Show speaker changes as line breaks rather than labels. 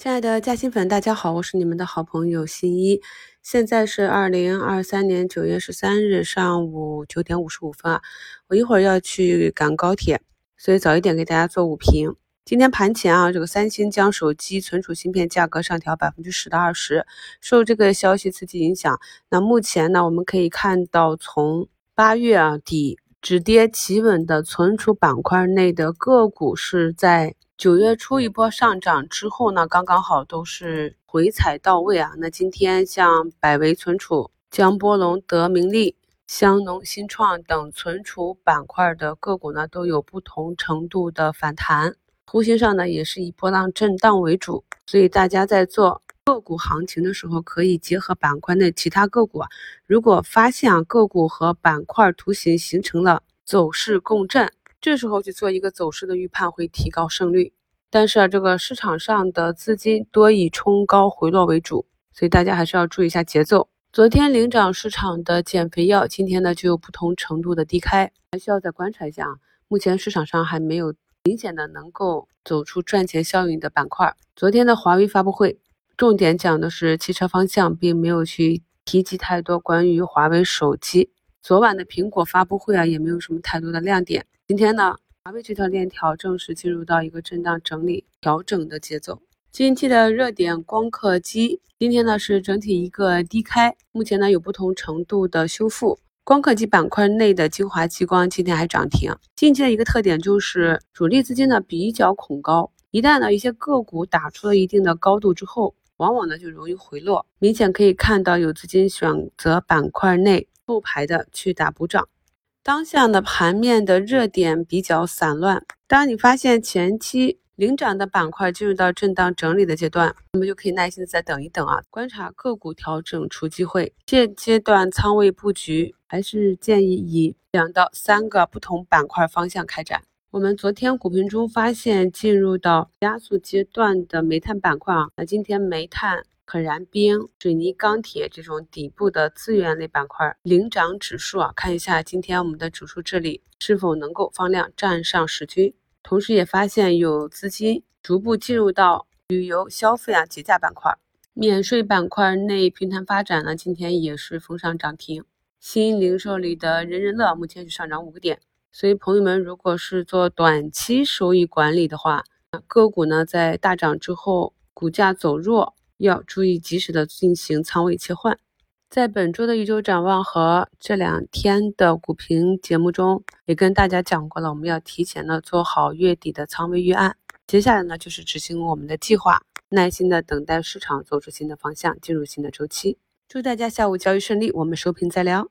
亲爱的嘉兴粉，大家好，我是你们的好朋友新一。现在是二零二三年九月十三日上午九点五十五分啊，我一会儿要去赶高铁，所以早一点给大家做午评。今天盘前啊，这个三星将手机存储芯片价格上调百分之十到二十，受这个消息刺激影响，那目前呢，我们可以看到从八月啊底止跌企稳的存储板块内的个股是在。九月初一波上涨之后呢，刚刚好都是回踩到位啊。那今天像百维存储、江波龙、德明利、香农、新创等存储板块的个股呢，都有不同程度的反弹。图形上呢，也是以波浪震荡为主。所以大家在做个股行情的时候，可以结合板块内其他个股啊。如果发现啊个股和板块图形形成了走势共振。这时候去做一个走势的预判，会提高胜率。但是啊，这个市场上的资金多以冲高回落为主，所以大家还是要注意一下节奏。昨天领涨市场的减肥药，今天呢就有不同程度的低开，还需要再观察一下啊。目前市场上还没有明显的能够走出赚钱效应的板块。昨天的华为发布会，重点讲的是汽车方向，并没有去提及太多关于华为手机。昨晚的苹果发布会啊，也没有什么太多的亮点。今天呢，华为这条链条正式进入到一个震荡整理调整的节奏。近期的热点光刻机，今天呢是整体一个低开，目前呢有不同程度的修复。光刻机板块内的精华激光今天还涨停。近期的一个特点就是主力资金呢比较恐高，一旦呢一些个股打出了一定的高度之后，往往呢就容易回落。明显可以看到有资金选择板块内。后排的去打补涨，当下的盘面的热点比较散乱。当你发现前期领涨的板块进入到震荡整理的阶段，那么就可以耐心的再等一等啊，观察个股调整出机会。现阶段仓位布局还是建议以两到三个不同板块方向开展。我们昨天股评中发现进入到加速阶段的煤炭板块啊，那今天煤炭。可燃冰、水泥、钢铁这种底部的资源类板块领涨指数啊，看一下今天我们的指数这里是否能够放量站上十均。同时也发现有资金逐步进入到旅游消费啊节假板块，免税板块内平台发展呢，今天也是封上涨停。新零售里的人人乐目前是上涨五个点，所以朋友们如果是做短期收益管理的话，个股呢在大涨之后股价走弱。要注意及时的进行仓位切换。在本周的一周展望和这两天的股评节目中，也跟大家讲过了，我们要提前的做好月底的仓位预案。接下来呢，就是执行我们的计划，耐心的等待市场走出新的方向，进入新的周期。祝大家下午交易顺利，我们收评再聊。